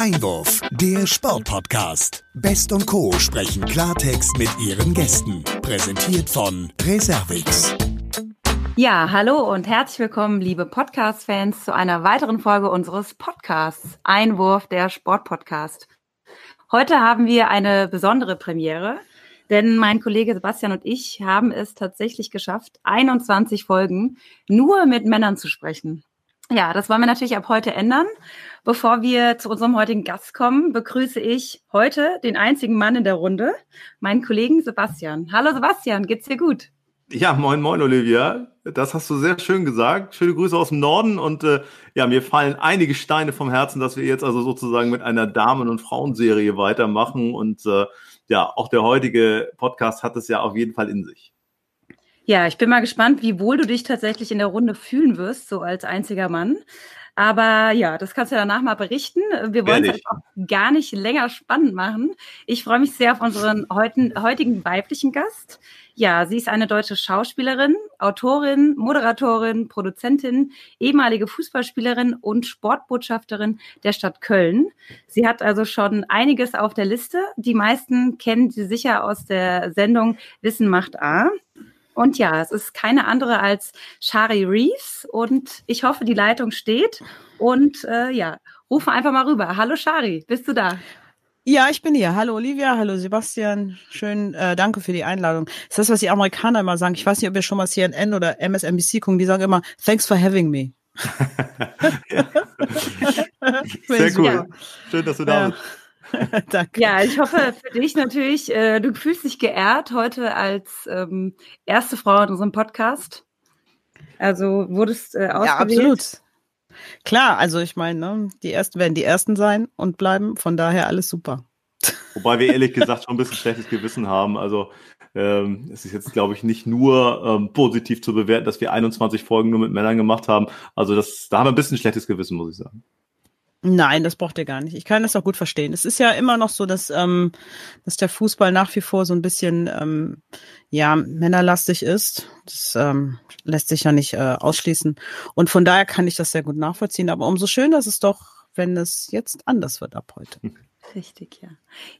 Einwurf, der Sportpodcast. Best und Co. sprechen Klartext mit ihren Gästen. Präsentiert von Reservix. Ja, hallo und herzlich willkommen, liebe Podcast-Fans, zu einer weiteren Folge unseres Podcasts Einwurf, der Sportpodcast. Heute haben wir eine besondere Premiere, denn mein Kollege Sebastian und ich haben es tatsächlich geschafft, 21 Folgen nur mit Männern zu sprechen. Ja, das wollen wir natürlich ab heute ändern. Bevor wir zu unserem heutigen Gast kommen, begrüße ich heute den einzigen Mann in der Runde, meinen Kollegen Sebastian. Hallo Sebastian, geht's dir gut? Ja, moin, moin, Olivia. Das hast du sehr schön gesagt. Schöne Grüße aus dem Norden und äh, ja, mir fallen einige Steine vom Herzen, dass wir jetzt also sozusagen mit einer Damen- und Frauenserie weitermachen und äh, ja, auch der heutige Podcast hat es ja auf jeden Fall in sich. Ja, ich bin mal gespannt, wie wohl du dich tatsächlich in der Runde fühlen wirst, so als einziger Mann. Aber ja, das kannst du danach mal berichten. Wir wollen es auch gar nicht länger spannend machen. Ich freue mich sehr auf unseren heutigen, heutigen weiblichen Gast. Ja, sie ist eine deutsche Schauspielerin, Autorin, Moderatorin, Produzentin, ehemalige Fußballspielerin und Sportbotschafterin der Stadt Köln. Sie hat also schon einiges auf der Liste. Die meisten kennen sie sicher aus der Sendung Wissen macht A. Und ja, es ist keine andere als Shari Reeves und ich hoffe, die Leitung steht. Und äh, ja, rufe einfach mal rüber. Hallo Shari, bist du da? Ja, ich bin hier. Hallo Olivia, hallo Sebastian. Schön, äh, danke für die Einladung. Das ist das, was die Amerikaner immer sagen. Ich weiß nicht, ob ihr schon mal CNN oder MSNBC gucken. Die sagen immer, thanks for having me. Sehr cool. Schön, dass du da bist. Danke. Ja, ich hoffe für dich natürlich, äh, du fühlst dich geehrt heute als ähm, erste Frau in unserem Podcast. Also wurdest äh, ausgewählt. Ja, absolut. Klar, also ich meine, ne, die Ersten werden die Ersten sein und bleiben, von daher alles super. Wobei wir ehrlich gesagt schon ein bisschen schlechtes Gewissen haben. Also ähm, es ist jetzt, glaube ich, nicht nur ähm, positiv zu bewerten, dass wir 21 Folgen nur mit Männern gemacht haben. Also das, da haben wir ein bisschen schlechtes Gewissen, muss ich sagen. Nein, das braucht ihr gar nicht. Ich kann das auch gut verstehen. Es ist ja immer noch so, dass, ähm, dass der Fußball nach wie vor so ein bisschen ähm, ja männerlastig ist. Das ähm, lässt sich ja nicht äh, ausschließen. Und von daher kann ich das sehr gut nachvollziehen. Aber umso schöner ist es doch, wenn es jetzt anders wird ab heute. Richtig, ja.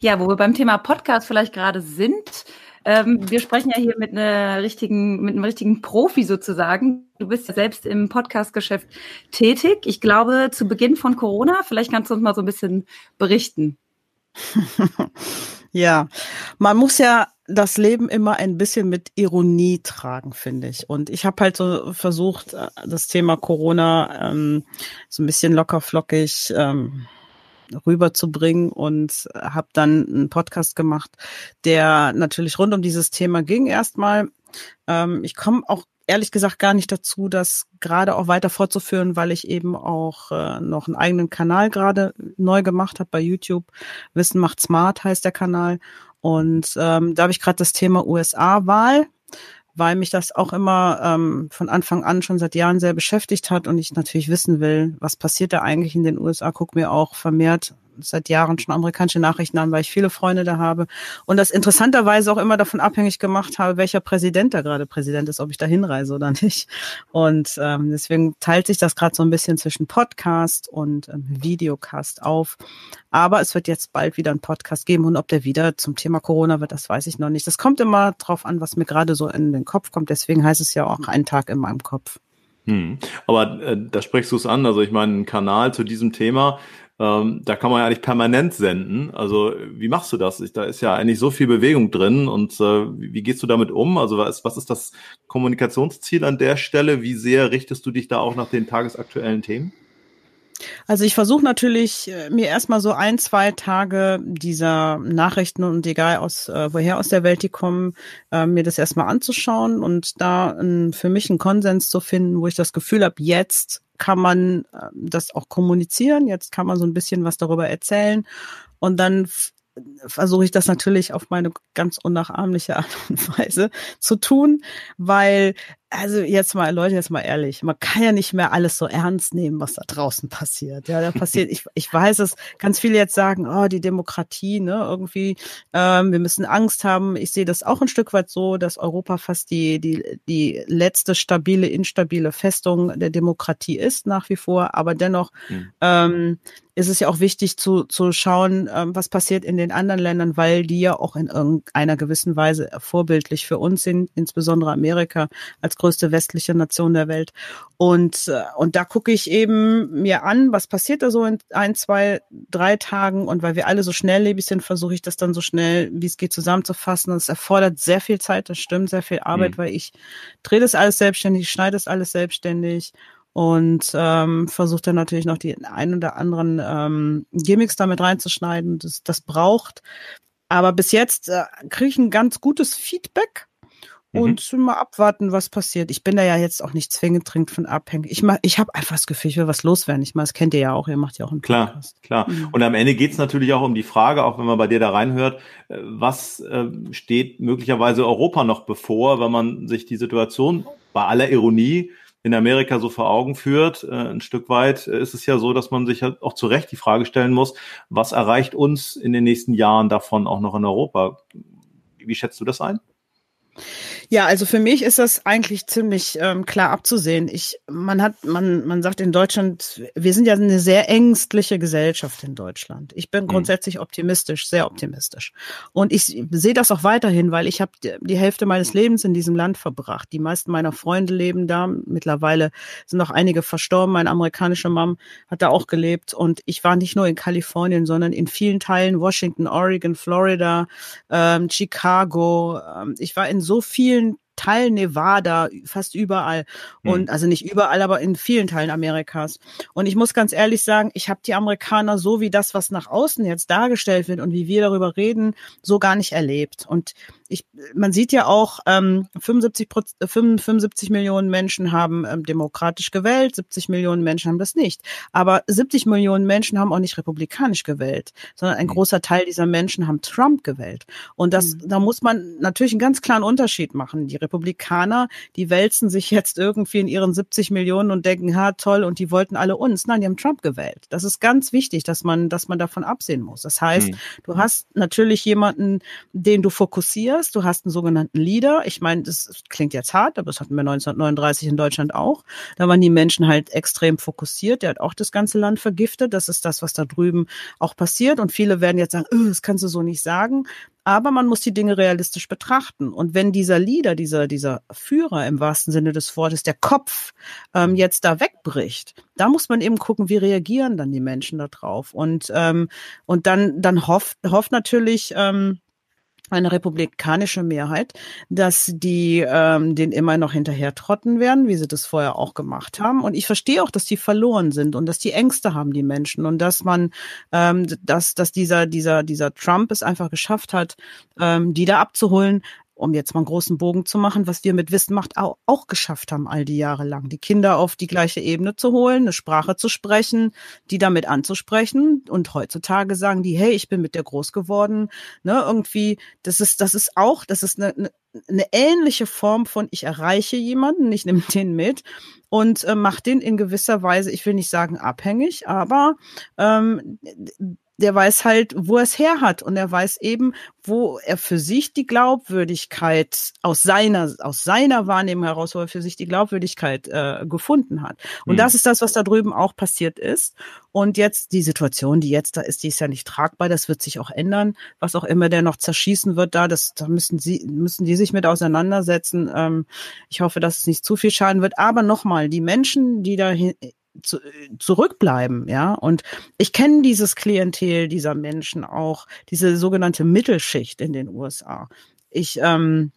Ja, wo wir beim Thema Podcast vielleicht gerade sind. Ähm, wir sprechen ja hier mit einer richtigen, mit einem richtigen Profi sozusagen. Du bist ja selbst im Podcast-Geschäft tätig. Ich glaube, zu Beginn von Corona. Vielleicht kannst du uns mal so ein bisschen berichten. ja, man muss ja das Leben immer ein bisschen mit Ironie tragen, finde ich. Und ich habe halt so versucht, äh, das Thema Corona ähm, so ein bisschen locker flockig ähm, rüberzubringen und habe dann einen Podcast gemacht, der natürlich rund um dieses Thema ging erstmal. Ähm, ich komme auch ehrlich gesagt gar nicht dazu, das gerade auch weiter fortzuführen, weil ich eben auch äh, noch einen eigenen Kanal gerade neu gemacht habe bei YouTube. Wissen macht smart heißt der Kanal. Und ähm, da habe ich gerade das Thema USA-Wahl weil mich das auch immer ähm, von Anfang an schon seit Jahren sehr beschäftigt hat und ich natürlich wissen will, was passiert da eigentlich in den USA. Guck mir auch vermehrt seit Jahren schon amerikanische Nachrichten an, weil ich viele Freunde da habe und das interessanterweise auch immer davon abhängig gemacht habe, welcher Präsident da gerade Präsident ist, ob ich da hinreise oder nicht. Und ähm, deswegen teilt sich das gerade so ein bisschen zwischen Podcast und ähm, Videocast auf. Aber es wird jetzt bald wieder einen Podcast geben und ob der wieder zum Thema Corona wird, das weiß ich noch nicht. Das kommt immer drauf an, was mir gerade so in den Kopf kommt. Deswegen heißt es ja auch ein Tag in meinem Kopf. Hm. Aber äh, da sprichst du es an. Also ich meine, ein Kanal zu diesem Thema ähm, da kann man ja eigentlich permanent senden. Also wie machst du das? Da ist ja eigentlich so viel Bewegung drin und äh, wie gehst du damit um? Also was, was ist das Kommunikationsziel an der Stelle? Wie sehr richtest du dich da auch nach den tagesaktuellen Themen? Also ich versuche natürlich äh, mir erstmal so ein, zwei Tage dieser Nachrichten und egal aus äh, woher aus der Welt die kommen, äh, mir das erstmal anzuschauen und da ein, für mich einen Konsens zu finden, wo ich das Gefühl habe, jetzt kann man äh, das auch kommunizieren. Jetzt kann man so ein bisschen was darüber erzählen. Und dann versuche ich das natürlich auf meine ganz unnachahmliche Art und Weise zu tun, weil also jetzt mal, Leute, jetzt mal ehrlich, man kann ja nicht mehr alles so ernst nehmen, was da draußen passiert. Ja, da passiert, ich, ich weiß es, ganz viele jetzt sagen, oh, die Demokratie, ne, irgendwie, ähm, wir müssen Angst haben. Ich sehe das auch ein Stück weit so, dass Europa fast die, die, die letzte stabile, instabile Festung der Demokratie ist, nach wie vor, aber dennoch mhm. ähm, ist es ja auch wichtig zu, zu schauen, ähm, was passiert in den anderen Ländern, weil die ja auch in irgendeiner gewissen Weise vorbildlich für uns sind, insbesondere Amerika als größte westliche Nation der Welt. Und, äh, und da gucke ich eben mir an, was passiert da so in ein, zwei, drei Tagen. Und weil wir alle so schnelllebig sind, versuche ich das dann so schnell, wie es geht, zusammenzufassen. Das erfordert sehr viel Zeit, das stimmt, sehr viel Arbeit, mhm. weil ich drehe das alles selbstständig, schneide das alles selbstständig und ähm, versucht dann natürlich noch die ein oder anderen ähm, Gimmicks damit reinzuschneiden. Das, das braucht. Aber bis jetzt äh, kriege ich ein ganz gutes Feedback mhm. und mal abwarten, was passiert. Ich bin da ja jetzt auch nicht zwingend dringend von abhängig. Ich, mach, ich habe einfach das Gefühl, ich will was loswerden. Ich meine, das kennt ihr ja auch, ihr macht ja auch einen klar, Podcast. Klar, klar. Mhm. Und am Ende geht es natürlich auch um die Frage, auch wenn man bei dir da reinhört, äh, was äh, steht möglicherweise Europa noch bevor, wenn man sich die Situation bei aller Ironie in Amerika so vor Augen führt. Äh, ein Stück weit äh, ist es ja so, dass man sich halt auch zu Recht die Frage stellen muss, was erreicht uns in den nächsten Jahren davon auch noch in Europa? Wie schätzt du das ein? Ja, also für mich ist das eigentlich ziemlich ähm, klar abzusehen. Ich, man hat, man, man sagt in Deutschland, wir sind ja eine sehr ängstliche Gesellschaft in Deutschland. Ich bin mhm. grundsätzlich optimistisch, sehr optimistisch. Und ich sehe das auch weiterhin, weil ich habe die Hälfte meines Lebens in diesem Land verbracht. Die meisten meiner Freunde leben da. Mittlerweile sind noch einige verstorben. Meine amerikanische Mom hat da auch gelebt. Und ich war nicht nur in Kalifornien, sondern in vielen Teilen Washington, Oregon, Florida, ähm, Chicago. Ähm, ich war in so vielen Teil Nevada, fast überall. Und hm. also nicht überall, aber in vielen Teilen Amerikas. Und ich muss ganz ehrlich sagen, ich habe die Amerikaner so wie das, was nach außen jetzt dargestellt wird und wie wir darüber reden, so gar nicht erlebt. Und ich, man sieht ja auch, ähm, 75, 75 Millionen Menschen haben ähm, demokratisch gewählt, 70 Millionen Menschen haben das nicht. Aber 70 Millionen Menschen haben auch nicht republikanisch gewählt, sondern ein mhm. großer Teil dieser Menschen haben Trump gewählt. Und das, mhm. da muss man natürlich einen ganz klaren Unterschied machen. Die Republikaner, die wälzen sich jetzt irgendwie in ihren 70 Millionen und denken, ha, toll, und die wollten alle uns. Nein, die haben Trump gewählt. Das ist ganz wichtig, dass man, dass man davon absehen muss. Das heißt, mhm. du hast natürlich jemanden, den du fokussierst, Leaders, du hast einen sogenannten Leader. Ich meine, das klingt jetzt hart, aber das hatten wir 1939 in Deutschland auch. Da waren die Menschen halt extrem fokussiert. Der hat auch das ganze Land vergiftet. Das ist das, was da drüben auch passiert. Und viele werden jetzt sagen, öh, das kannst du so nicht sagen. Aber man muss die Dinge realistisch betrachten. Und wenn dieser Leader, dieser, dieser Führer im wahrsten Sinne des Wortes, der Kopf ähm, jetzt da wegbricht, da muss man eben gucken, wie reagieren dann die Menschen da drauf. Und, ähm, und dann, dann hofft, hofft natürlich, ähm, eine republikanische Mehrheit, dass die ähm, den immer noch hinterher trotten werden, wie sie das vorher auch gemacht haben. Und ich verstehe auch, dass die verloren sind und dass die Ängste haben, die Menschen, und dass man, ähm, dass, dass dieser, dieser, dieser Trump es einfach geschafft hat, ähm, die da abzuholen, um jetzt mal einen großen Bogen zu machen, was wir mit Wissen macht auch, auch geschafft haben all die Jahre lang, die Kinder auf die gleiche Ebene zu holen, eine Sprache zu sprechen, die damit anzusprechen. Und heutzutage sagen die, hey, ich bin mit der groß geworden, ne, irgendwie, das ist, das ist auch, das ist eine, eine, eine ähnliche Form von ich erreiche jemanden, ich nehme den mit und äh, mache den in gewisser Weise, ich will nicht sagen abhängig, aber ähm, der weiß halt, wo er es her hat und er weiß eben, wo er für sich die Glaubwürdigkeit aus seiner aus seiner Wahrnehmung heraus, wo er für sich die Glaubwürdigkeit äh, gefunden hat. Und mhm. das ist das, was da drüben auch passiert ist. Und jetzt die Situation, die jetzt da ist, die ist ja nicht tragbar. Das wird sich auch ändern. Was auch immer der noch zerschießen wird, da das da müssen sie müssen die sich mit auseinandersetzen. Ähm, ich hoffe, dass es nicht zu viel schaden wird. Aber nochmal, die Menschen, die da zu, zurückbleiben, ja. Und ich kenne dieses Klientel dieser Menschen auch, diese sogenannte Mittelschicht in den USA. Ich, ähm,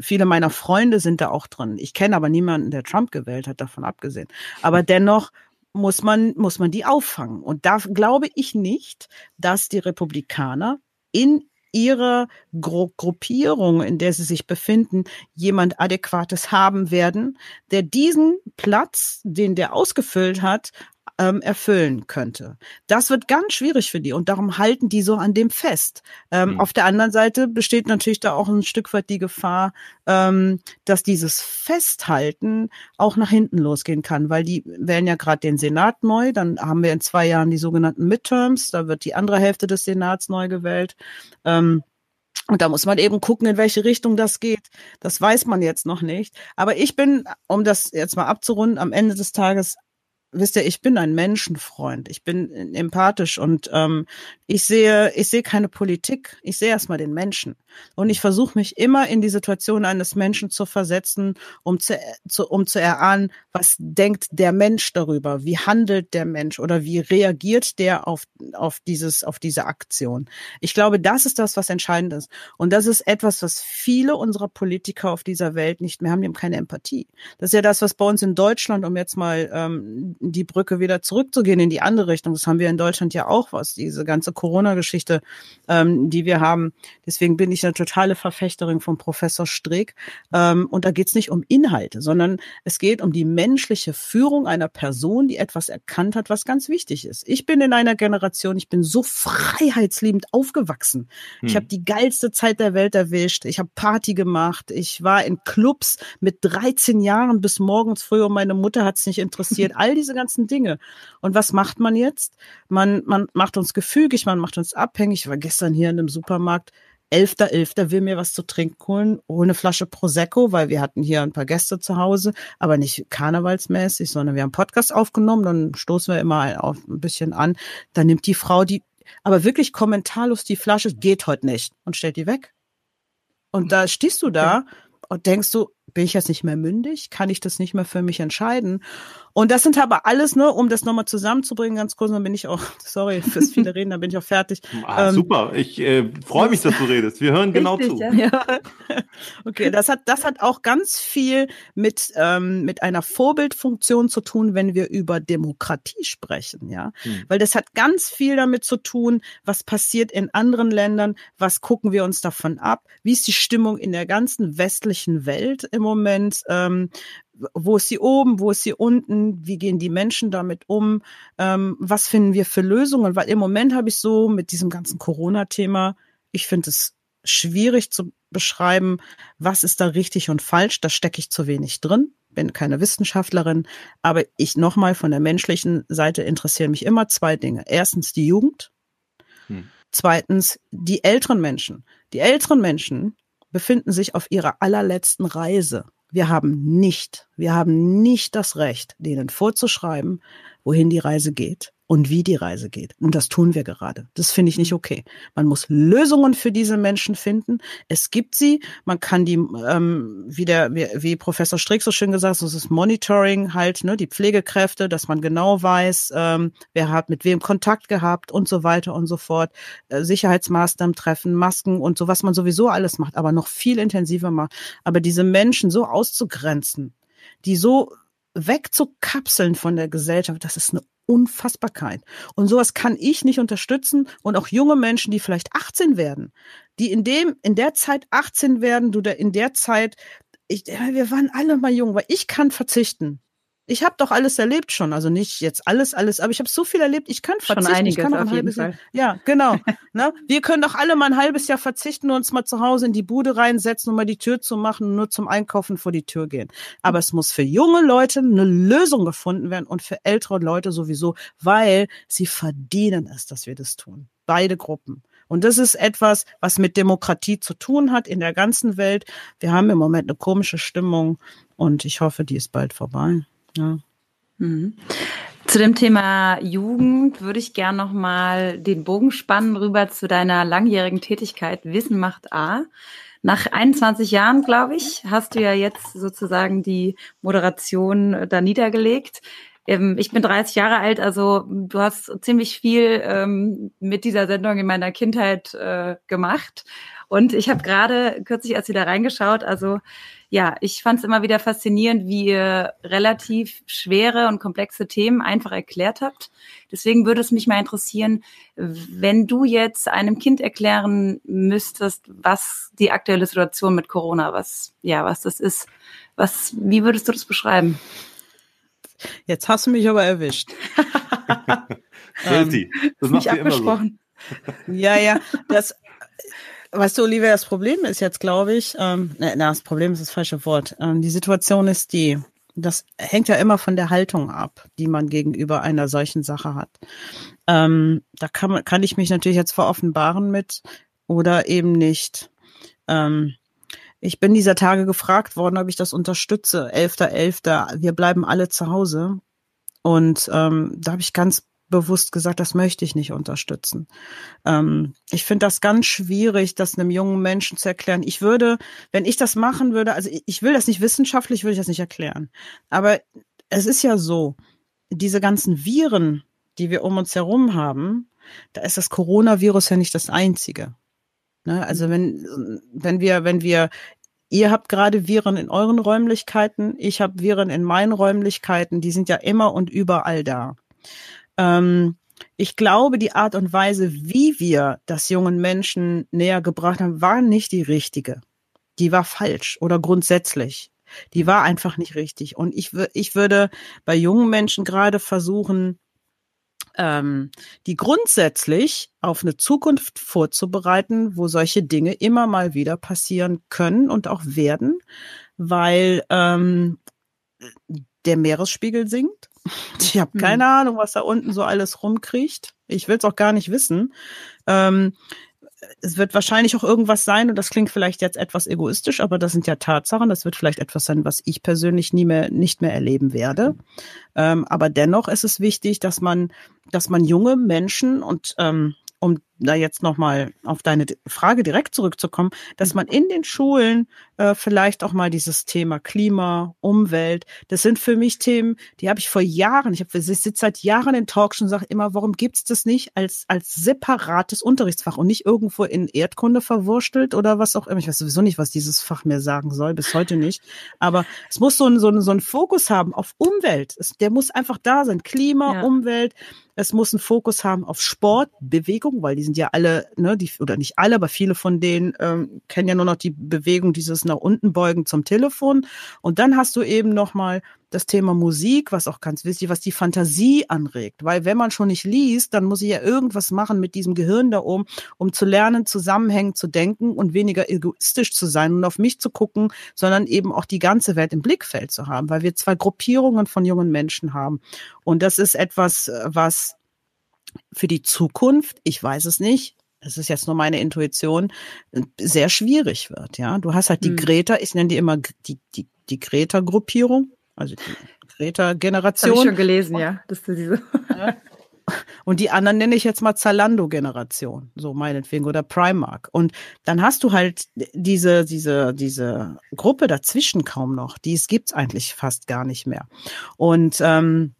viele meiner Freunde sind da auch drin. Ich kenne aber niemanden, der Trump gewählt hat, davon abgesehen. Aber dennoch muss man, muss man die auffangen. Und da glaube ich nicht, dass die Republikaner in ihrer Gru Gruppierung, in der sie sich befinden, jemand Adäquates haben werden, der diesen Platz, den der ausgefüllt hat, ähm, erfüllen könnte. Das wird ganz schwierig für die und darum halten die so an dem fest. Ähm, mhm. Auf der anderen Seite besteht natürlich da auch ein Stück weit die Gefahr, ähm, dass dieses Festhalten auch nach hinten losgehen kann, weil die wählen ja gerade den Senat neu, dann haben wir in zwei Jahren die sogenannten Midterms, da wird die andere Hälfte des Senats neu gewählt. Ähm, und da muss man eben gucken, in welche Richtung das geht. Das weiß man jetzt noch nicht. Aber ich bin, um das jetzt mal abzurunden, am Ende des Tages wisst ihr, ich bin ein Menschenfreund, ich bin empathisch und ähm, ich sehe, ich sehe keine Politik, ich sehe erstmal den Menschen. Und ich versuche mich immer in die Situation eines Menschen zu versetzen, um zu, zu, um zu erahnen, was denkt der Mensch darüber, wie handelt der Mensch oder wie reagiert der auf, auf, dieses, auf diese Aktion. Ich glaube, das ist das, was entscheidend ist. Und das ist etwas, was viele unserer Politiker auf dieser Welt nicht mehr haben, die haben keine Empathie. Das ist ja das, was bei uns in Deutschland, um jetzt mal ähm, die Brücke wieder zurückzugehen in die andere Richtung, das haben wir in Deutschland ja auch was, diese ganze Corona-Geschichte, ähm, die wir haben. Deswegen bin ich eine totale Verfechterin von Professor Streeck. Ähm, und da geht es nicht um Inhalte, sondern es geht um die menschliche Führung einer Person, die etwas erkannt hat, was ganz wichtig ist. Ich bin in einer Generation, ich bin so freiheitsliebend aufgewachsen. Hm. Ich habe die geilste Zeit der Welt erwischt. Ich habe Party gemacht. Ich war in Clubs mit 13 Jahren bis morgens früh und meine Mutter hat es nicht interessiert. All diese ganzen Dinge. Und was macht man jetzt? Man, man macht uns gefügig, man macht uns abhängig. Ich war gestern hier in einem Supermarkt 11.11. will mir was zu trinken holen, hole eine Flasche Prosecco, weil wir hatten hier ein paar Gäste zu Hause, aber nicht karnevalsmäßig, sondern wir haben Podcast aufgenommen, dann stoßen wir immer auf ein bisschen an. Dann nimmt die Frau die, aber wirklich kommentarlos die Flasche, geht heute nicht und stellt die weg. Und da stehst du da und denkst du, bin ich jetzt nicht mehr mündig? Kann ich das nicht mehr für mich entscheiden? Und das sind aber alles, ne, um das nochmal zusammenzubringen, ganz kurz, dann bin ich auch, sorry fürs viele Reden, dann bin ich auch fertig. Ah, ähm, super, ich äh, freue mich, dass du redest. Wir hören genau zu. Ja. ja. Okay, das hat, das hat auch ganz viel mit, ähm, mit einer Vorbildfunktion zu tun, wenn wir über Demokratie sprechen, ja. Hm. Weil das hat ganz viel damit zu tun, was passiert in anderen Ländern, was gucken wir uns davon ab, wie ist die Stimmung in der ganzen westlichen Welt im Moment, ähm, wo ist sie oben, wo ist sie unten, wie gehen die Menschen damit um, ähm, was finden wir für Lösungen, weil im Moment habe ich so mit diesem ganzen Corona-Thema, ich finde es schwierig zu beschreiben, was ist da richtig und falsch, da stecke ich zu wenig drin, bin keine Wissenschaftlerin, aber ich nochmal von der menschlichen Seite interessieren mich immer zwei Dinge. Erstens die Jugend, hm. zweitens die älteren Menschen. Die älteren Menschen befinden sich auf ihrer allerletzten Reise. Wir haben nicht, wir haben nicht das Recht, denen vorzuschreiben, wohin die Reise geht und wie die Reise geht. Und das tun wir gerade. Das finde ich nicht mhm. okay. Man muss Lösungen für diese Menschen finden. Es gibt sie. Man kann die, ähm, wie, der, wie, wie Professor Strick so schön gesagt hat, das ist Monitoring halt, ne, die Pflegekräfte, dass man genau weiß, ähm, wer hat mit wem Kontakt gehabt und so weiter und so fort. Äh, Sicherheitsmaßnahmen treffen, Masken und so, was man sowieso alles macht, aber noch viel intensiver macht. Aber diese Menschen so auszugrenzen, die so wegzukapseln von der Gesellschaft, das ist eine Unfassbarkeit. Und sowas kann ich nicht unterstützen und auch junge Menschen, die vielleicht 18 werden, die in dem, in der Zeit 18 werden, du da in der Zeit, ich, wir waren alle mal jung, weil ich kann verzichten. Ich habe doch alles erlebt schon, also nicht jetzt alles, alles, aber ich habe so viel erlebt, ich kann verzichten. Schon einiges, ich kann auf jeden Fall. Jahr, ja, genau. ne? Wir können doch alle mal ein halbes Jahr verzichten und uns mal zu Hause in die Bude reinsetzen und mal die Tür zu machen und nur zum Einkaufen vor die Tür gehen. Aber es muss für junge Leute eine Lösung gefunden werden und für ältere Leute sowieso, weil sie verdienen es, dass wir das tun. Beide Gruppen. Und das ist etwas, was mit Demokratie zu tun hat in der ganzen Welt. Wir haben im Moment eine komische Stimmung und ich hoffe, die ist bald vorbei. Ja. Mhm. Zu dem Thema Jugend würde ich gern noch mal den Bogen spannen rüber zu deiner langjährigen Tätigkeit Wissen macht A. Nach 21 Jahren, glaube ich, hast du ja jetzt sozusagen die Moderation äh, da niedergelegt. Ähm, ich bin 30 Jahre alt, also du hast ziemlich viel ähm, mit dieser Sendung in meiner Kindheit äh, gemacht. Und ich habe gerade kürzlich erst wieder reingeschaut, also ja, ich fand es immer wieder faszinierend, wie ihr relativ schwere und komplexe Themen einfach erklärt habt. Deswegen würde es mich mal interessieren, wenn du jetzt einem Kind erklären müsstest, was die aktuelle Situation mit Corona, was ja, was das ist, was, wie würdest du das beschreiben? Jetzt hast du mich aber erwischt. ähm, das macht nicht abgesprochen. So. Ja, ja, das, weißt du, Olivia, das Problem ist jetzt, glaube ich, ähm, na, das Problem ist das falsche Wort. Ähm, die Situation ist die, das hängt ja immer von der Haltung ab, die man gegenüber einer solchen Sache hat. Ähm, da kann, man, kann ich mich natürlich jetzt veroffenbaren mit oder eben nicht. Ähm, ich bin dieser Tage gefragt worden, ob ich das unterstütze. 11.11. .11. Wir bleiben alle zu Hause. Und ähm, da habe ich ganz bewusst gesagt, das möchte ich nicht unterstützen. Ähm, ich finde das ganz schwierig, das einem jungen Menschen zu erklären. Ich würde, wenn ich das machen würde, also ich will das nicht wissenschaftlich, würde ich das nicht erklären. Aber es ist ja so, diese ganzen Viren, die wir um uns herum haben, da ist das Coronavirus ja nicht das einzige. Ne? Also wenn, wenn wir, wenn wir, ihr habt gerade Viren in euren Räumlichkeiten, ich habe Viren in meinen Räumlichkeiten, die sind ja immer und überall da. Ähm, ich glaube, die Art und Weise, wie wir das jungen Menschen näher gebracht haben, war nicht die richtige. Die war falsch oder grundsätzlich. Die war einfach nicht richtig. Und ich, ich würde bei jungen Menschen gerade versuchen, ähm, die grundsätzlich auf eine Zukunft vorzubereiten, wo solche Dinge immer mal wieder passieren können und auch werden, weil ähm, der Meeresspiegel sinkt. Ich habe keine mhm. Ahnung, was da unten so alles rumkriecht. Ich will es auch gar nicht wissen. Ähm, es wird wahrscheinlich auch irgendwas sein, und das klingt vielleicht jetzt etwas egoistisch, aber das sind ja Tatsachen. Das wird vielleicht etwas sein, was ich persönlich nie mehr, nicht mehr erleben werde. Ähm, aber dennoch ist es wichtig, dass man, dass man junge Menschen und ähm, um da jetzt nochmal auf deine Frage direkt zurückzukommen, dass man in den Schulen äh, vielleicht auch mal dieses Thema Klima, Umwelt, das sind für mich Themen, die habe ich vor Jahren, ich, hab, ich sitze seit Jahren in Talks und sage immer, warum gibt's das nicht als, als separates Unterrichtsfach und nicht irgendwo in Erdkunde verwurstelt oder was auch immer. Ich weiß sowieso nicht, was dieses Fach mir sagen soll, bis heute nicht. Aber es muss so ein, so ein, so ein Fokus haben auf Umwelt. Es, der muss einfach da sein. Klima, ja. Umwelt, es muss einen Fokus haben auf Sport, Bewegung, weil die sind ja alle, ne, die, oder nicht alle, aber viele von denen ähm, kennen ja nur noch die Bewegung, dieses nach unten beugen zum Telefon. Und dann hast du eben nochmal das Thema Musik, was auch ganz wichtig, was die Fantasie anregt. Weil wenn man schon nicht liest, dann muss ich ja irgendwas machen mit diesem Gehirn da oben, um zu lernen, zusammenhängend zu denken und weniger egoistisch zu sein und auf mich zu gucken, sondern eben auch die ganze Welt im Blickfeld zu haben, weil wir zwei Gruppierungen von jungen Menschen haben. Und das ist etwas, was für die Zukunft, ich weiß es nicht, das ist jetzt nur meine Intuition, sehr schwierig wird. Ja, du hast halt die hm. Greta, ich nenne die immer die die die Greta-Gruppierung, also die Greta-Generation. Habe ich schon gelesen, ja, dass du diese. Und die anderen nenne ich jetzt mal Zalando-Generation, so meinetwegen, oder Primark. Und dann hast du halt diese, diese, diese Gruppe dazwischen kaum noch. Die gibt's eigentlich fast gar nicht mehr. Und ähm,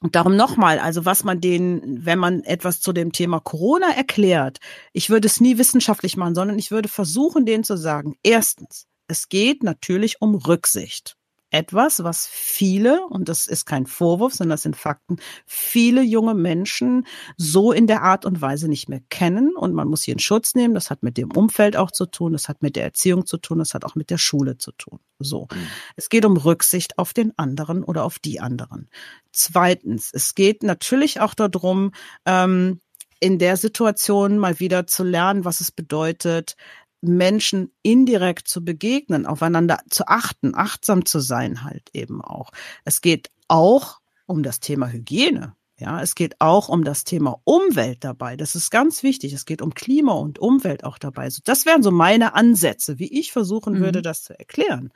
und darum nochmal, also was man den, wenn man etwas zu dem Thema Corona erklärt, ich würde es nie wissenschaftlich machen, sondern ich würde versuchen, denen zu sagen, erstens, es geht natürlich um Rücksicht etwas, was viele, und das ist kein Vorwurf, sondern das sind Fakten, viele junge Menschen so in der Art und Weise nicht mehr kennen. Und man muss hier in Schutz nehmen. Das hat mit dem Umfeld auch zu tun, das hat mit der Erziehung zu tun, das hat auch mit der Schule zu tun. So. Mhm. Es geht um Rücksicht auf den anderen oder auf die anderen. Zweitens, es geht natürlich auch darum, ähm, in der Situation mal wieder zu lernen, was es bedeutet, Menschen indirekt zu begegnen, aufeinander zu achten, achtsam zu sein halt eben auch. Es geht auch um das Thema Hygiene. Ja, es geht auch um das Thema Umwelt dabei. Das ist ganz wichtig. Es geht um Klima und Umwelt auch dabei. Das wären so meine Ansätze, wie ich versuchen mhm. würde, das zu erklären.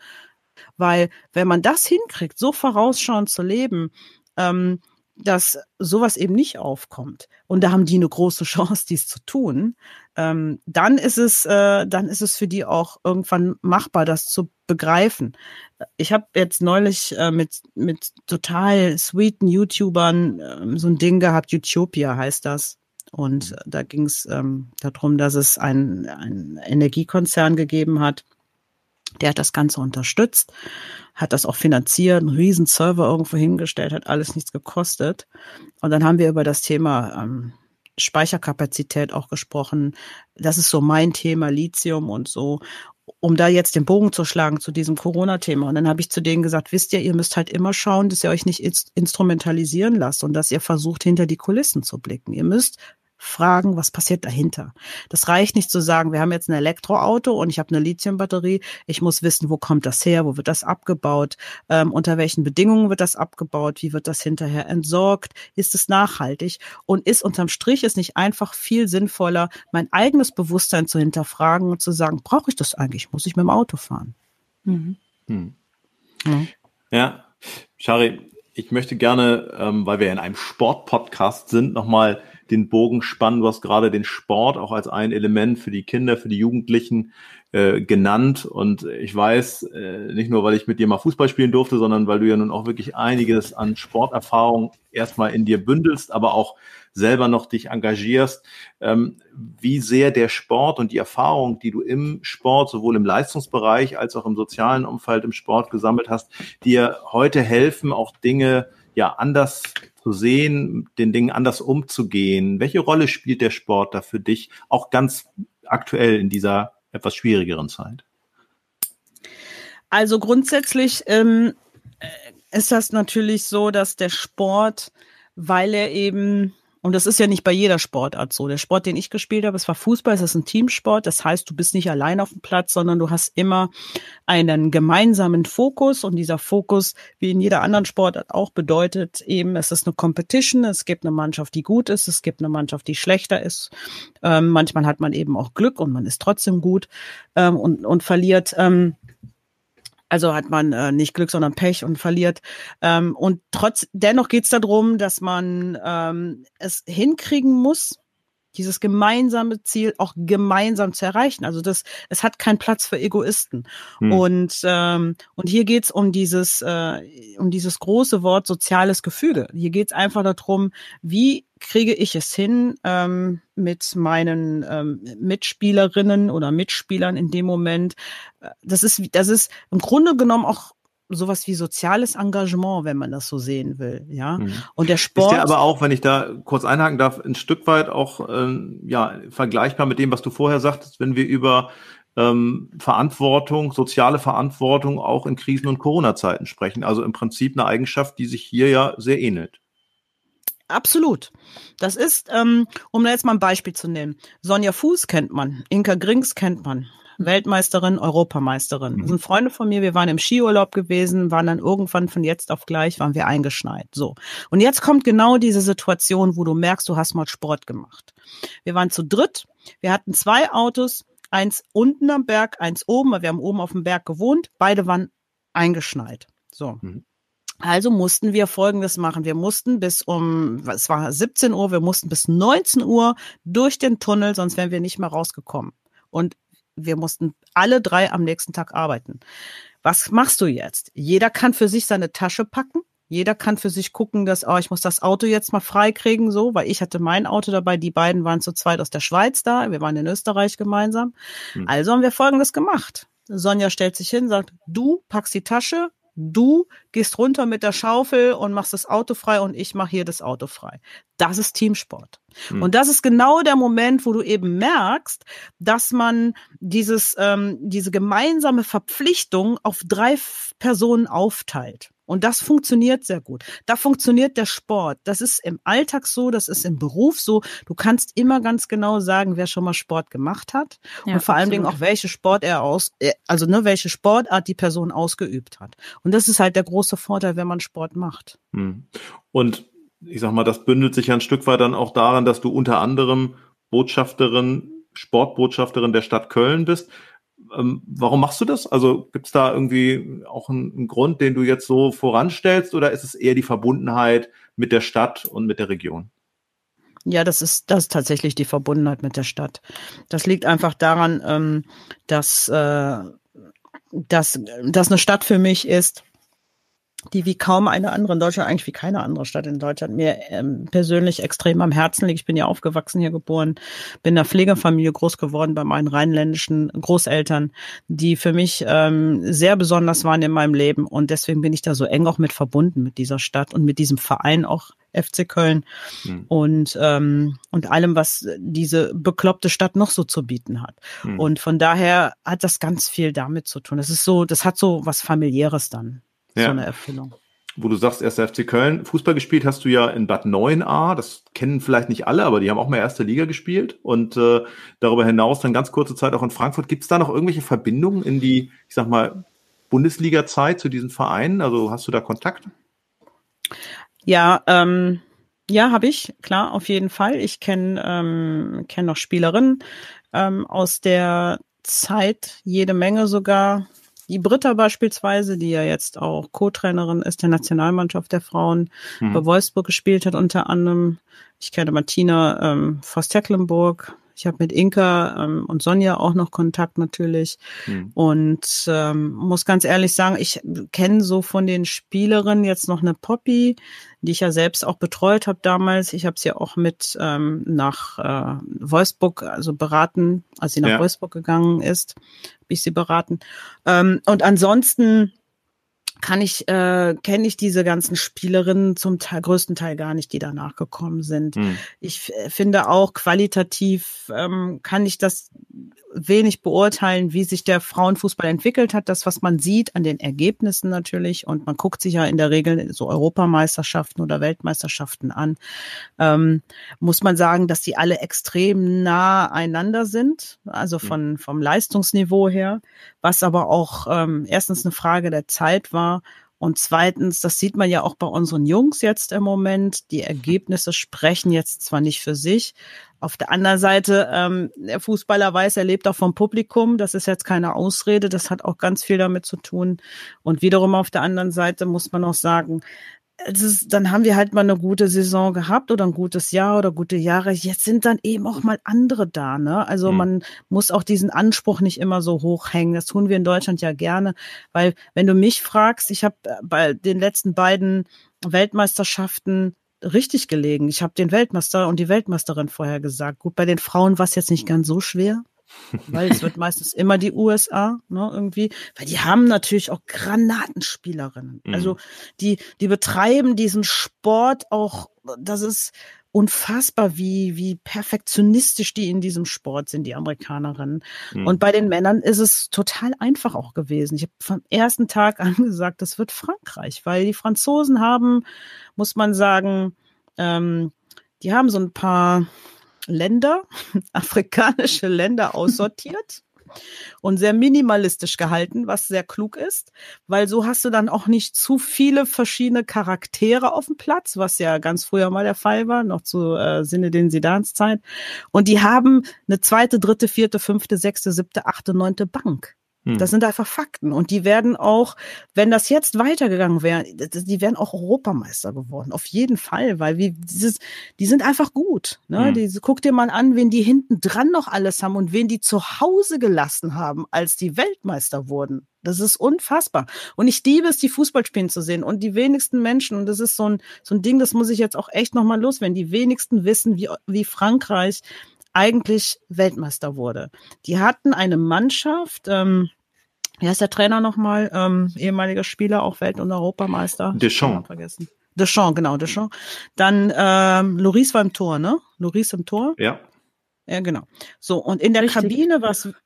Weil wenn man das hinkriegt, so vorausschauend zu leben, ähm, dass sowas eben nicht aufkommt und da haben die eine große Chance, dies zu tun, ähm, dann ist es, äh, dann ist es für die auch irgendwann machbar, das zu begreifen. Ich habe jetzt neulich äh, mit mit total sweeten YouTubern äh, so ein Ding gehabt, Utopia heißt das. Und da ging es ähm, darum, dass es einen, einen Energiekonzern gegeben hat, der hat das Ganze unterstützt, hat das auch finanziert, einen riesen Server irgendwo hingestellt, hat alles nichts gekostet. Und dann haben wir über das Thema ähm, Speicherkapazität auch gesprochen. Das ist so mein Thema, Lithium und so. um da jetzt den Bogen zu schlagen zu diesem Corona-Thema. Und dann habe ich zu denen gesagt, wisst ihr, ihr müsst halt immer schauen, dass ihr euch nicht instrumentalisieren lasst und dass ihr versucht, hinter die Kulissen zu blicken. Ihr müsst fragen, was passiert dahinter. Das reicht nicht zu sagen, wir haben jetzt ein Elektroauto und ich habe eine Lithiumbatterie. Ich muss wissen, wo kommt das her, wo wird das abgebaut, ähm, unter welchen Bedingungen wird das abgebaut, wie wird das hinterher entsorgt, ist es nachhaltig und ist unterm Strich es nicht einfach viel sinnvoller, mein eigenes Bewusstsein zu hinterfragen und zu sagen, brauche ich das eigentlich? Muss ich mit dem Auto fahren? Mhm. Hm. Ja. ja, Shari, ich möchte gerne, ähm, weil wir in einem Sportpodcast sind, nochmal den Bogen spannen. Du hast gerade den Sport auch als ein Element für die Kinder, für die Jugendlichen äh, genannt. Und ich weiß, äh, nicht nur, weil ich mit dir mal Fußball spielen durfte, sondern weil du ja nun auch wirklich einiges an Sporterfahrung erstmal in dir bündelst, aber auch selber noch dich engagierst, ähm, wie sehr der Sport und die Erfahrung, die du im Sport, sowohl im Leistungsbereich als auch im sozialen Umfeld im Sport gesammelt hast, dir heute helfen, auch Dinge ja anders zu sehen, den Dingen anders umzugehen? Welche Rolle spielt der Sport da für dich, auch ganz aktuell in dieser etwas schwierigeren Zeit? Also grundsätzlich ähm, äh, ist das natürlich so, dass der Sport, weil er eben und das ist ja nicht bei jeder Sportart so. Der Sport, den ich gespielt habe, es war Fußball, es ist ein Teamsport. Das heißt, du bist nicht allein auf dem Platz, sondern du hast immer einen gemeinsamen Fokus. Und dieser Fokus, wie in jeder anderen Sportart auch, bedeutet eben, es ist eine Competition. Es gibt eine Mannschaft, die gut ist. Es gibt eine Mannschaft, die schlechter ist. Ähm, manchmal hat man eben auch Glück und man ist trotzdem gut ähm, und, und verliert. Ähm, also hat man äh, nicht Glück, sondern Pech und verliert. Ähm, und trotz, dennoch geht es darum, dass man ähm, es hinkriegen muss, dieses gemeinsame Ziel auch gemeinsam zu erreichen. Also das, es hat keinen Platz für Egoisten. Hm. Und ähm, und hier geht's um dieses äh, um dieses große Wort soziales Gefüge. Hier geht's einfach darum, wie kriege ich es hin, ähm, mit meinen ähm, Mitspielerinnen oder Mitspielern in dem Moment. Äh, das ist das ist im Grunde genommen auch sowas wie soziales Engagement, wenn man das so sehen will, ja. Mhm. Und der Sport. Ist ja aber auch, wenn ich da kurz einhaken darf, ein Stück weit auch ähm, ja vergleichbar mit dem, was du vorher sagtest, wenn wir über ähm, Verantwortung, soziale Verantwortung auch in Krisen- und Corona-Zeiten sprechen. Also im Prinzip eine Eigenschaft, die sich hier ja sehr ähnelt. Absolut. Das ist, ähm, um da jetzt mal ein Beispiel zu nehmen. Sonja Fuß kennt man, Inka Grings kennt man, Weltmeisterin, Europameisterin. Das mhm. sind Freunde von mir, wir waren im Skiurlaub gewesen, waren dann irgendwann von jetzt auf gleich, waren wir eingeschneit. So. Und jetzt kommt genau diese Situation, wo du merkst, du hast mal Sport gemacht. Wir waren zu dritt, wir hatten zwei Autos, eins unten am Berg, eins oben, weil wir haben oben auf dem Berg gewohnt, beide waren eingeschneit. So. Mhm. Also mussten wir Folgendes machen. Wir mussten bis um, es war 17 Uhr, wir mussten bis 19 Uhr durch den Tunnel, sonst wären wir nicht mehr rausgekommen. Und wir mussten alle drei am nächsten Tag arbeiten. Was machst du jetzt? Jeder kann für sich seine Tasche packen. Jeder kann für sich gucken, dass, oh, ich muss das Auto jetzt mal freikriegen, so, weil ich hatte mein Auto dabei. Die beiden waren zu zweit aus der Schweiz da. Wir waren in Österreich gemeinsam. Hm. Also haben wir Folgendes gemacht. Sonja stellt sich hin, sagt, du packst die Tasche, Du gehst runter mit der Schaufel und machst das Auto frei und ich mache hier das Auto frei. Das ist Teamsport. Mhm. Und das ist genau der Moment, wo du eben merkst, dass man dieses, ähm, diese gemeinsame Verpflichtung auf drei Personen aufteilt. Und das funktioniert sehr gut. Da funktioniert der Sport. Das ist im Alltag so, das ist im Beruf so. Du kannst immer ganz genau sagen, wer schon mal Sport gemacht hat ja, und vor allen Dingen auch welche Sport er aus, äh, also ne, welche Sportart die Person ausgeübt hat. Und das ist halt der große Vorteil, wenn man Sport macht. Hm. Und ich sag mal, das bündelt sich ja ein Stück weit dann auch daran, dass du unter anderem Botschafterin, Sportbotschafterin der Stadt Köln bist. Ähm, warum machst du das? Also gibt es da irgendwie auch einen, einen, Grund, den du jetzt so voranstellst, oder ist es eher die Verbundenheit mit der Stadt und mit der Region? Ja, das ist, das ist tatsächlich die Verbundenheit mit der Stadt. Das liegt einfach daran, ähm, dass, äh, dass, dass eine Stadt für mich ist, die wie kaum eine andere in Deutschland, eigentlich wie keine andere Stadt in Deutschland, mir ähm, persönlich extrem am Herzen liegt. Ich bin ja aufgewachsen, hier geboren, bin in einer Pflegefamilie groß geworden bei meinen rheinländischen Großeltern, die für mich ähm, sehr besonders waren in meinem Leben. Und deswegen bin ich da so eng auch mit verbunden mit dieser Stadt und mit diesem Verein auch FC Köln hm. und ähm, und allem, was diese bekloppte Stadt noch so zu bieten hat. Hm. Und von daher hat das ganz viel damit zu tun. Das ist so, das hat so was familiäres dann ja. so eine Erfüllung. Wo du sagst, erster FC Köln, Fußball gespielt hast du ja in Bad 9a, das kennen vielleicht nicht alle, aber die haben auch mal erste Liga gespielt und äh, darüber hinaus dann ganz kurze Zeit auch in Frankfurt. Gibt es da noch irgendwelche Verbindungen in die, ich sag mal, Bundesliga-Zeit zu diesen Vereinen? Also hast du da Kontakt? Ja, ähm, ja, habe ich, klar, auf jeden Fall. Ich kenne ähm, kenn noch Spielerinnen ähm, aus der Zeit, jede Menge sogar. Die Britta beispielsweise, die ja jetzt auch Co-Trainerin ist der Nationalmannschaft der Frauen, mhm. bei Wolfsburg gespielt hat unter anderem. Ich kenne Martina ähm, Voss-Tecklenburg, ich habe mit Inka ähm, und Sonja auch noch Kontakt natürlich. Mhm. Und ähm, muss ganz ehrlich sagen, ich kenne so von den Spielerinnen jetzt noch eine Poppy, die ich ja selbst auch betreut habe damals. Ich habe sie auch mit ähm, nach äh, Wolfsburg, also beraten, als sie nach ja. Wolfsburg gegangen ist, habe ich sie beraten. Ähm, und ansonsten kann ich, äh, kenne ich diese ganzen Spielerinnen zum Teil, größten Teil gar nicht, die danach gekommen sind. Hm. Ich finde auch qualitativ ähm, kann ich das wenig beurteilen, wie sich der Frauenfußball entwickelt hat. Das, was man sieht an den Ergebnissen natürlich. Und man guckt sich ja in der Regel so Europameisterschaften oder Weltmeisterschaften an. Ähm, muss man sagen, dass die alle extrem nah einander sind. Also mhm. von, vom Leistungsniveau her. Was aber auch ähm, erstens eine Frage der Zeit war und zweitens, das sieht man ja auch bei unseren Jungs jetzt im Moment, die Ergebnisse sprechen jetzt zwar nicht für sich. Auf der anderen Seite, ähm, der Fußballer weiß, er lebt auch vom Publikum. Das ist jetzt keine Ausrede. Das hat auch ganz viel damit zu tun. Und wiederum auf der anderen Seite muss man auch sagen, ist, dann haben wir halt mal eine gute Saison gehabt oder ein gutes Jahr oder gute Jahre. Jetzt sind dann eben auch mal andere da. Ne? Also mhm. man muss auch diesen Anspruch nicht immer so hoch hängen. Das tun wir in Deutschland ja gerne, weil wenn du mich fragst, ich habe äh, bei den letzten beiden Weltmeisterschaften richtig gelegen. Ich habe den Weltmeister und die Weltmeisterin vorher gesagt. Gut, bei den Frauen war es jetzt nicht ganz so schwer weil es wird meistens immer die USA, ne, irgendwie, weil die haben natürlich auch Granatenspielerinnen. Mhm. Also die, die betreiben diesen Sport auch, das ist unfassbar, wie, wie perfektionistisch die in diesem Sport sind, die Amerikanerinnen. Mhm. Und bei den Männern ist es total einfach auch gewesen. Ich habe vom ersten Tag an gesagt, das wird Frankreich, weil die Franzosen haben, muss man sagen, ähm, die haben so ein paar Länder, afrikanische Länder aussortiert und sehr minimalistisch gehalten, was sehr klug ist, weil so hast du dann auch nicht zu viele verschiedene Charaktere auf dem Platz, was ja ganz früher mal der Fall war, noch zu äh, Sinne den Sidans Zeit. Und die haben eine zweite, dritte, vierte, fünfte, sechste, siebte, achte, neunte Bank. Hm. Das sind einfach Fakten. Und die werden auch, wenn das jetzt weitergegangen wäre, die wären auch Europameister geworden. Auf jeden Fall, weil wie dieses, die sind einfach gut. Ne? Hm. Die, guck dir mal an, wen die hinten dran noch alles haben und wen die zu Hause gelassen haben, als die Weltmeister wurden. Das ist unfassbar. Und ich liebe es, die Fußballspielen zu sehen. Und die wenigsten Menschen, und das ist so ein, so ein Ding, das muss ich jetzt auch echt nochmal loswerden, die wenigsten wissen, wie, wie Frankreich eigentlich Weltmeister wurde. Die hatten eine Mannschaft, ähm, wie heißt der Trainer nochmal? Ähm, ehemaliger Spieler, auch Welt- und Europameister. Deschamps. Vergessen. Deschamps, genau, Deschamps. Dann ähm, Loris war im Tor, ne? Loris im Tor. Ja. Ja, genau. So, und in der Richtig. Kabine was.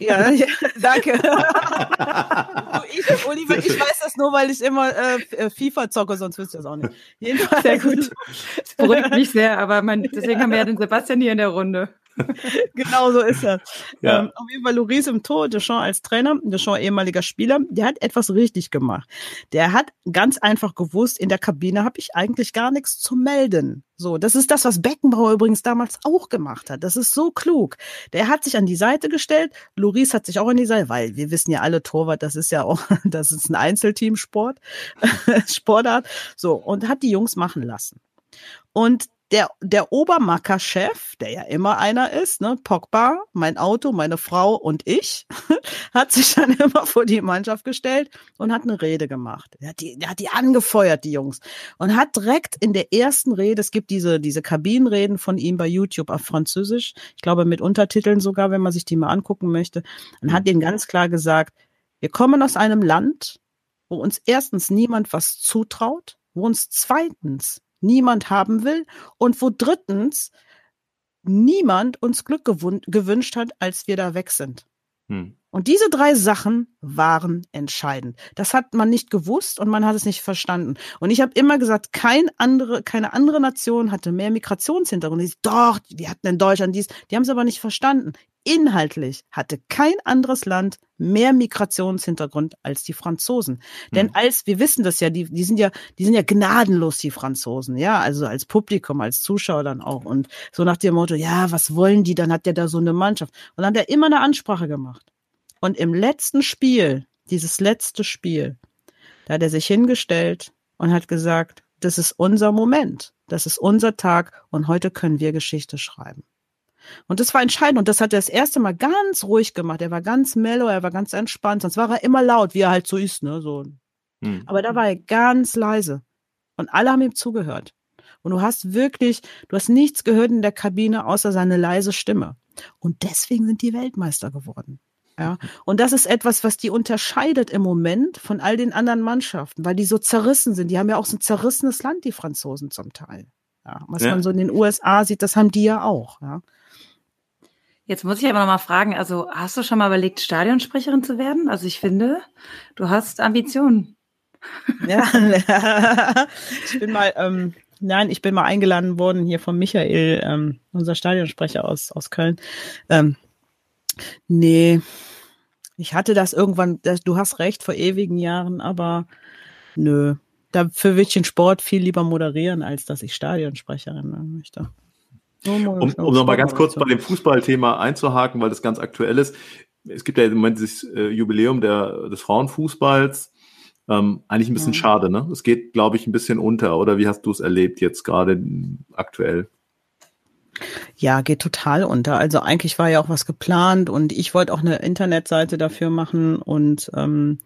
Ja, ja, danke. ich, Oliver, ich weiß das nur, weil ich immer äh, FIFA zocke, sonst wüsste ich das auch nicht. Jedenfalls. Sehr gut. Das beruhigt mich sehr, aber man, deswegen haben wir ja den Sebastian hier in der Runde. genau so ist er. Ja. Ähm, auf jeden Fall Loris im Tor, Deschamps als Trainer, Deschamps ehemaliger Spieler, der hat etwas richtig gemacht. Der hat ganz einfach gewusst, in der Kabine habe ich eigentlich gar nichts zu melden. So, das ist das, was Beckenbauer übrigens damals auch gemacht hat. Das ist so klug. Der hat sich an die Seite gestellt, Loris hat sich auch an die Seite, weil wir wissen ja alle, Torwart, das ist ja auch, das ist ein Einzelteamsport, Sportart. So, und hat die Jungs machen lassen. Und der, der Obermacker-Chef, der ja immer einer ist, ne, Pogba, mein Auto, meine Frau und ich, hat sich dann immer vor die Mannschaft gestellt und hat eine Rede gemacht. Er hat die, er hat die angefeuert, die Jungs. Und hat direkt in der ersten Rede, es gibt diese, diese Kabinenreden von ihm bei YouTube auf Französisch, ich glaube mit Untertiteln sogar, wenn man sich die mal angucken möchte, und hat ihnen ganz klar gesagt, wir kommen aus einem Land, wo uns erstens niemand was zutraut, wo uns zweitens niemand haben will und wo drittens niemand uns Glück gewünscht hat, als wir da weg sind. Hm. Und diese drei Sachen waren entscheidend. Das hat man nicht gewusst und man hat es nicht verstanden. Und ich habe immer gesagt, kein andere, keine andere Nation hatte mehr Migrationshintergrund. Doch, die hatten in Deutschland dies, die haben es aber nicht verstanden inhaltlich hatte kein anderes Land mehr Migrationshintergrund als die Franzosen. Denn mhm. als, wir wissen das ja, die, die sind ja, die sind ja gnadenlos, die Franzosen, ja, also als Publikum, als Zuschauer dann auch. Und so nach dem Motto, ja, was wollen die? Dann hat der da so eine Mannschaft. Und dann hat er immer eine Ansprache gemacht. Und im letzten Spiel, dieses letzte Spiel, da hat er sich hingestellt und hat gesagt, das ist unser Moment, das ist unser Tag und heute können wir Geschichte schreiben. Und das war entscheidend. Und das hat er das erste Mal ganz ruhig gemacht. Er war ganz mellow, er war ganz entspannt. Sonst war er immer laut, wie er halt so ist, ne, so. Hm. Aber da war er ganz leise. Und alle haben ihm zugehört. Und du hast wirklich, du hast nichts gehört in der Kabine außer seine leise Stimme. Und deswegen sind die Weltmeister geworden. Ja. Und das ist etwas, was die unterscheidet im Moment von all den anderen Mannschaften, weil die so zerrissen sind. Die haben ja auch so ein zerrissenes Land, die Franzosen zum Teil. Ja. Was ja. man so in den USA sieht, das haben die ja auch. Ja. Jetzt muss ich aber noch mal fragen, also hast du schon mal überlegt, Stadionsprecherin zu werden? Also ich finde, du hast Ambitionen. Ja, ich bin mal, ähm, nein, ich bin mal eingeladen worden hier von Michael, ähm, unser Stadionsprecher aus, aus Köln. Ähm, nee, ich hatte das irgendwann, das, du hast recht, vor ewigen Jahren, aber nö. Dafür würde ich den Sport viel lieber moderieren, als dass ich Stadionsprecherin werden möchte. Um, um nochmal ganz kurz bei dem Fußballthema einzuhaken, weil das ganz aktuell ist. Es gibt ja im Moment dieses äh, Jubiläum der, des Frauenfußballs. Ähm, eigentlich ein bisschen ja. schade, ne? Es geht, glaube ich, ein bisschen unter. Oder wie hast du es erlebt jetzt gerade aktuell? Ja, geht total unter. Also eigentlich war ja auch was geplant und ich wollte auch eine Internetseite dafür machen und ähm,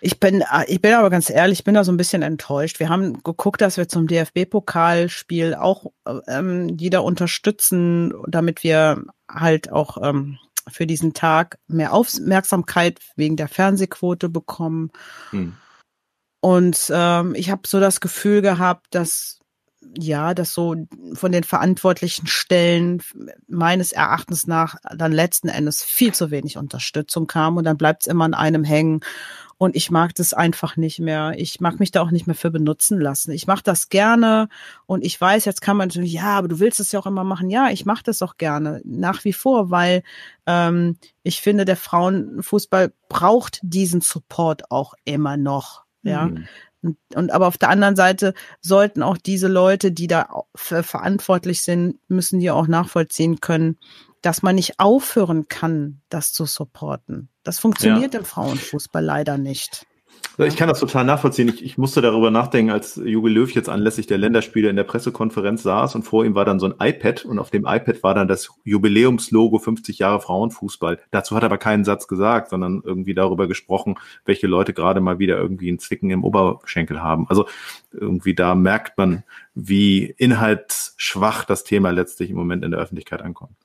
ich bin, ah, ich bin aber ganz ehrlich, ich bin da so ein bisschen enttäuscht. Wir haben geguckt, dass wir zum DFB-Pokalspiel auch ähm, jeder unterstützen, damit wir halt auch ähm, für diesen Tag mehr Aufmerksamkeit wegen der Fernsehquote bekommen. Hm. Und ähm, ich habe so das Gefühl gehabt, dass ja, dass so von den verantwortlichen Stellen meines Erachtens nach dann letzten Endes viel zu wenig Unterstützung kam und dann bleibt es immer an einem hängen und ich mag das einfach nicht mehr. Ich mag mich da auch nicht mehr für benutzen lassen. Ich mache das gerne und ich weiß, jetzt kann man natürlich, ja, aber du willst es ja auch immer machen. Ja, ich mache das auch gerne, nach wie vor, weil ähm, ich finde, der Frauenfußball braucht diesen Support auch immer noch. Ja. Mhm. Und, und aber auf der anderen Seite sollten auch diese Leute, die da verantwortlich sind, müssen die auch nachvollziehen können, dass man nicht aufhören kann, das zu supporten. Das funktioniert ja. im Frauenfußball leider nicht. Ich kann das total nachvollziehen. Ich, ich musste darüber nachdenken, als Jogi Löw jetzt anlässlich der Länderspiele in der Pressekonferenz saß und vor ihm war dann so ein iPad und auf dem iPad war dann das Jubiläumslogo 50 Jahre Frauenfußball. Dazu hat er aber keinen Satz gesagt, sondern irgendwie darüber gesprochen, welche Leute gerade mal wieder irgendwie einen Zwicken im Oberschenkel haben. Also irgendwie da merkt man, wie inhaltsschwach das Thema letztlich im Moment in der Öffentlichkeit ankommt.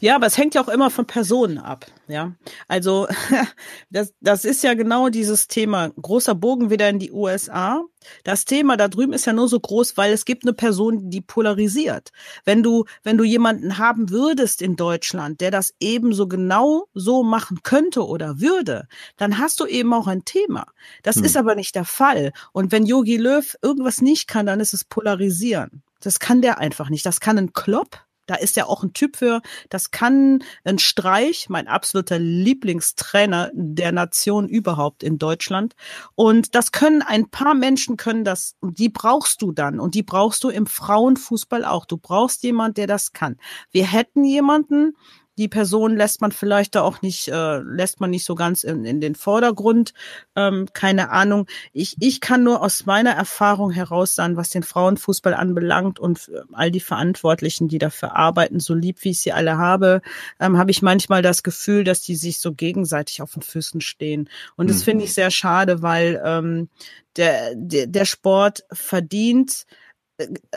Ja, aber es hängt ja auch immer von Personen ab. Ja, also das, das ist ja genau dieses Thema. Großer Bogen wieder in die USA. Das Thema da drüben ist ja nur so groß, weil es gibt eine Person, die polarisiert. Wenn du, wenn du jemanden haben würdest in Deutschland, der das ebenso genau so machen könnte oder würde, dann hast du eben auch ein Thema. Das hm. ist aber nicht der Fall. Und wenn Yogi Löw irgendwas nicht kann, dann ist es polarisieren. Das kann der einfach nicht. Das kann ein Klopp, da ist ja auch ein Typ für. Das kann ein Streich, mein absoluter Lieblingstrainer der Nation überhaupt in Deutschland. Und das können ein paar Menschen können das. Und die brauchst du dann. Und die brauchst du im Frauenfußball auch. Du brauchst jemand, der das kann. Wir hätten jemanden, die Person lässt man vielleicht da auch nicht, äh, lässt man nicht so ganz in, in den Vordergrund. Ähm, keine Ahnung. Ich, ich kann nur aus meiner Erfahrung heraus sagen, was den Frauenfußball anbelangt und äh, all die Verantwortlichen, die dafür arbeiten, so lieb wie ich sie alle habe, ähm, habe ich manchmal das Gefühl, dass die sich so gegenseitig auf den Füßen stehen. Und das mhm. finde ich sehr schade, weil ähm, der, der, der Sport verdient,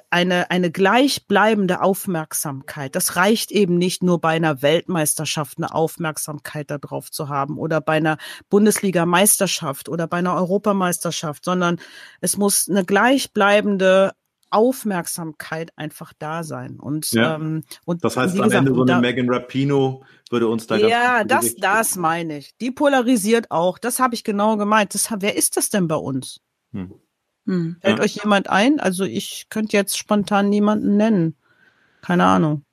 eine, eine gleichbleibende Aufmerksamkeit. Das reicht eben nicht nur bei einer Weltmeisterschaft eine Aufmerksamkeit darauf zu haben oder bei einer Bundesliga-Meisterschaft oder bei einer Europameisterschaft, sondern es muss eine gleichbleibende Aufmerksamkeit einfach da sein. Und, ja. ähm, und das heißt, am Ende so eine Megan Rapino würde uns da Ja, das, das meine ich. Die polarisiert auch. Das habe ich genau gemeint. Das, wer ist das denn bei uns? Hm. Hm. Fällt ja. euch jemand ein? Also ich könnte jetzt spontan niemanden nennen. Keine Ahnung.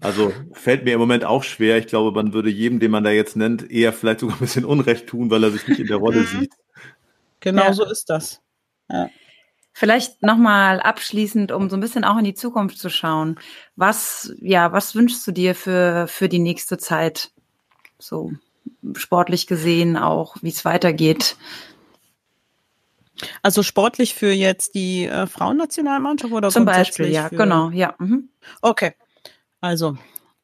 Also fällt mir im Moment auch schwer. Ich glaube, man würde jedem, den man da jetzt nennt, eher vielleicht sogar ein bisschen Unrecht tun, weil er sich nicht in der Rolle mhm. sieht. Genau ja. so ist das. Ja. Vielleicht nochmal abschließend, um so ein bisschen auch in die Zukunft zu schauen. Was, ja, was wünschst du dir für, für die nächste Zeit? So sportlich gesehen auch, wie es weitergeht. Also sportlich für jetzt die äh, Frauennationalmannschaft oder Zum Beispiel, ja, für... genau, ja. Mhm. Okay. Also,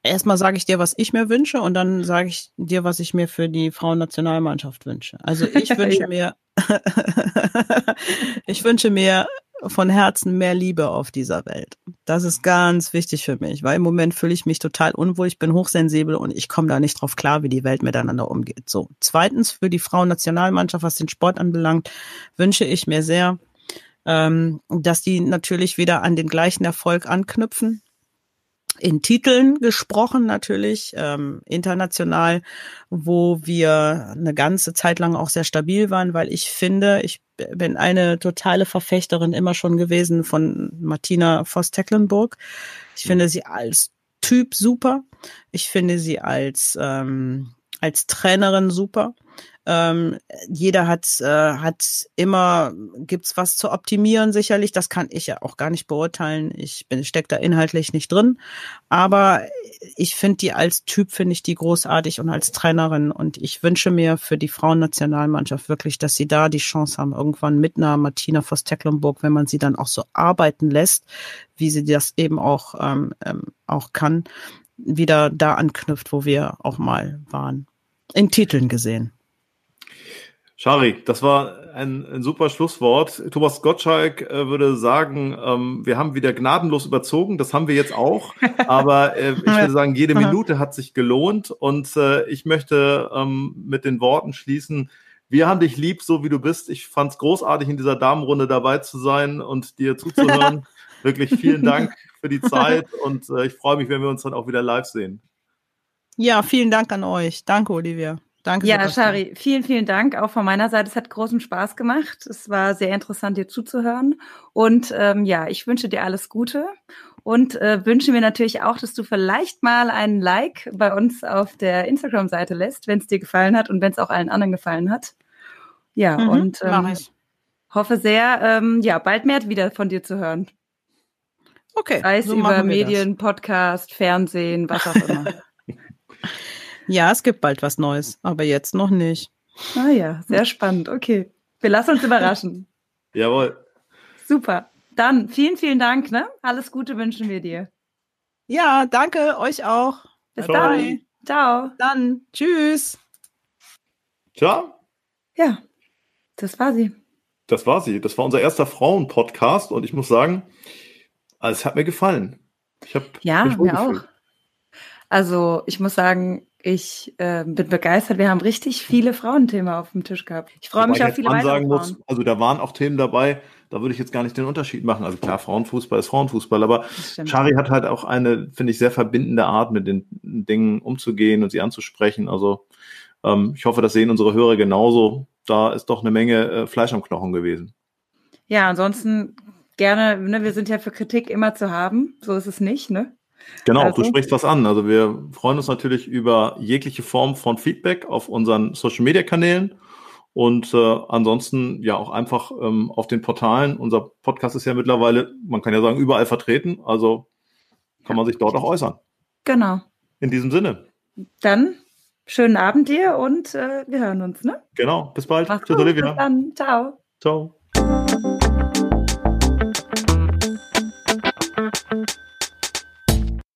erstmal sage ich dir, was ich mir wünsche und dann sage ich dir, was ich mir für die Frauennationalmannschaft wünsche. Also ich wünsche mir, ich wünsche mir von Herzen mehr Liebe auf dieser Welt. Das ist ganz wichtig für mich, weil im Moment fühle ich mich total unwohl, ich bin hochsensibel und ich komme da nicht drauf klar, wie die Welt miteinander umgeht. So, zweitens für die Frauennationalmannschaft, was den Sport anbelangt, wünsche ich mir sehr, ähm, dass die natürlich wieder an den gleichen Erfolg anknüpfen, in Titeln gesprochen natürlich, ähm, international, wo wir eine ganze Zeit lang auch sehr stabil waren, weil ich finde, ich bin eine totale Verfechterin immer schon gewesen von Martina Voss-Tecklenburg. Ich finde sie als Typ super. Ich finde sie als, ähm, als Trainerin super. Ähm, jeder hat, äh, hat immer, gibt's was zu optimieren sicherlich. Das kann ich ja auch gar nicht beurteilen. Ich bin, steck da inhaltlich nicht drin. Aber ich finde die als Typ, finde ich die großartig und als Trainerin. Und ich wünsche mir für die Frauennationalmannschaft wirklich, dass sie da die Chance haben, irgendwann mit einer Martina Voss-Tecklenburg, wenn man sie dann auch so arbeiten lässt, wie sie das eben auch, ähm, ähm, auch kann, wieder da anknüpft, wo wir auch mal waren. In Titeln gesehen. Schari, das war ein, ein, super Schlusswort. Thomas Gottschalk äh, würde sagen, ähm, wir haben wieder gnadenlos überzogen. Das haben wir jetzt auch. Aber äh, ich würde sagen, jede Minute hat sich gelohnt. Und äh, ich möchte ähm, mit den Worten schließen. Wir haben dich lieb, so wie du bist. Ich fand es großartig, in dieser Damenrunde dabei zu sein und dir zuzuhören. Wirklich vielen Dank für die Zeit und äh, ich freue mich, wenn wir uns dann auch wieder live sehen. Ja, vielen Dank an euch. Danke, Olivia. Danke. Ja, Sebastian. Shari, vielen, vielen Dank auch von meiner Seite. Es hat großen Spaß gemacht. Es war sehr interessant, dir zuzuhören. Und ähm, ja, ich wünsche dir alles Gute und äh, wünsche mir natürlich auch, dass du vielleicht mal einen Like bei uns auf der Instagram-Seite lässt, wenn es dir gefallen hat und wenn es auch allen anderen gefallen hat. Ja, mhm, und ähm, hoffe sehr, ähm, ja, bald mehr wieder von dir zu hören. Okay. Sei es so über Medien, das. Podcast, Fernsehen, was auch immer. Ja, es gibt bald was Neues, aber jetzt noch nicht. Ah ja, sehr spannend. Okay. Wir lassen uns überraschen. Jawohl. Super. Dann vielen, vielen Dank. Ne? Alles Gute wünschen wir dir. Ja, danke euch auch. Bis Ciao. dann. Ciao. Dann. Tschüss. Ciao. Ja, das war sie. Das war sie. Das war unser erster Frauen-Podcast und ich muss sagen, es hat mir gefallen. Ich habe ja, mir auch. Also ich muss sagen, ich äh, bin begeistert. Wir haben richtig viele Frauenthemen auf dem Tisch gehabt. Ich freue mich auf viele weitere muss, Also da waren auch Themen dabei, da würde ich jetzt gar nicht den Unterschied machen. Also klar, Frauenfußball ist Frauenfußball, aber Chari hat halt auch eine, finde ich, sehr verbindende Art, mit den Dingen umzugehen und sie anzusprechen. Also ähm, ich hoffe, das sehen unsere Hörer genauso. Da ist doch eine Menge äh, Fleisch am Knochen gewesen. Ja, ansonsten gerne, ne, wir sind ja für Kritik immer zu haben. So ist es nicht, ne? Genau, also, du sprichst was an. Also wir freuen uns natürlich über jegliche Form von Feedback auf unseren Social Media Kanälen und äh, ansonsten ja auch einfach ähm, auf den Portalen. Unser Podcast ist ja mittlerweile, man kann ja sagen, überall vertreten. Also kann man sich dort auch äußern. Genau. In diesem Sinne. Dann schönen Abend dir und äh, wir hören uns, ne? Genau. Bis bald. Mach's Tschüss, gut. Olivia. Bis dann. Ciao. Ciao.